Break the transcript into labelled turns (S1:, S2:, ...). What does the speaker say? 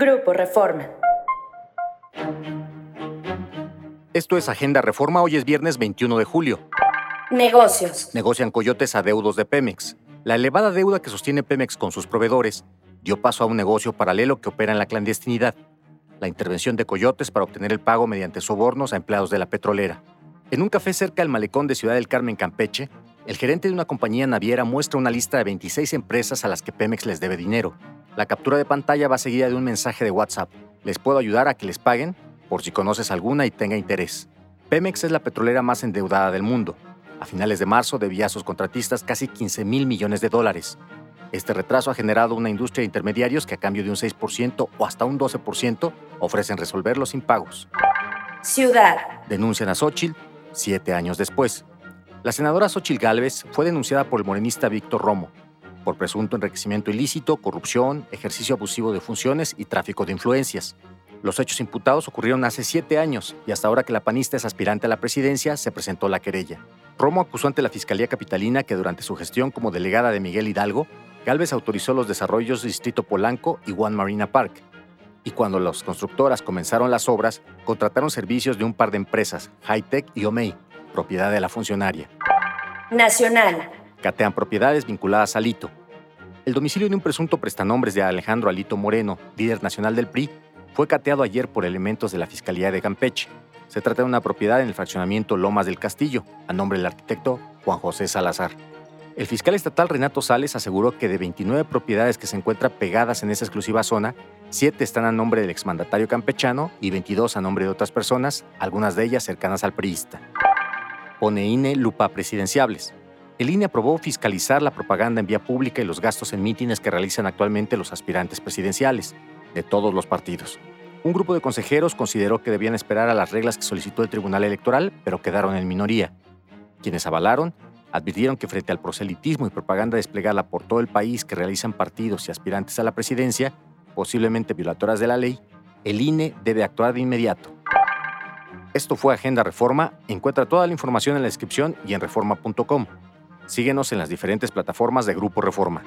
S1: Grupo Reforma.
S2: Esto es Agenda Reforma, hoy es viernes 21 de julio.
S1: Negocios.
S2: Negocian coyotes a deudos de Pemex. La elevada deuda que sostiene Pemex con sus proveedores dio paso a un negocio paralelo que opera en la clandestinidad. La intervención de coyotes para obtener el pago mediante sobornos a empleados de la petrolera. En un café cerca del malecón de Ciudad del Carmen, Campeche, el gerente de una compañía naviera muestra una lista de 26 empresas a las que Pemex les debe dinero. La captura de pantalla va seguida de un mensaje de WhatsApp. Les puedo ayudar a que les paguen por si conoces alguna y tenga interés. Pemex es la petrolera más endeudada del mundo. A finales de marzo debía a sus contratistas casi 15 mil millones de dólares. Este retraso ha generado una industria de intermediarios que a cambio de un 6% o hasta un 12% ofrecen resolver los impagos.
S1: Ciudad.
S2: Denuncian a Xochitl siete años después. La senadora Xochitl Gálvez fue denunciada por el morenista Víctor Romo por presunto enriquecimiento ilícito, corrupción, ejercicio abusivo de funciones y tráfico de influencias. Los hechos imputados ocurrieron hace siete años y hasta ahora que la panista es aspirante a la presidencia se presentó la querella. Romo acusó ante la Fiscalía Capitalina que durante su gestión como delegada de Miguel Hidalgo, Galvez autorizó los desarrollos de Distrito Polanco y One Marina Park. Y cuando las constructoras comenzaron las obras, contrataron servicios de un par de empresas, Hightech y Omei, propiedad de la funcionaria.
S1: Nacional.
S2: Catean propiedades vinculadas a Alito. El domicilio de un presunto prestanombres de Alejandro Alito Moreno, líder nacional del PRI, fue cateado ayer por elementos de la Fiscalía de Campeche. Se trata de una propiedad en el fraccionamiento Lomas del Castillo, a nombre del arquitecto Juan José Salazar. El fiscal estatal Renato Sales aseguró que de 29 propiedades que se encuentran pegadas en esa exclusiva zona, 7 están a nombre del exmandatario campechano y 22 a nombre de otras personas, algunas de ellas cercanas al priista. Pone INE lupa presidenciables. El INE aprobó fiscalizar la propaganda en vía pública y los gastos en mítines que realizan actualmente los aspirantes presidenciales de todos los partidos. Un grupo de consejeros consideró que debían esperar a las reglas que solicitó el Tribunal Electoral, pero quedaron en minoría. Quienes avalaron advirtieron que frente al proselitismo y propaganda desplegada por todo el país que realizan partidos y aspirantes a la presidencia, posiblemente violatoras de la ley, el INE debe actuar de inmediato. Esto fue Agenda Reforma. Encuentra toda la información en la descripción y en reforma.com. Síguenos en las diferentes plataformas de Grupo Reforma.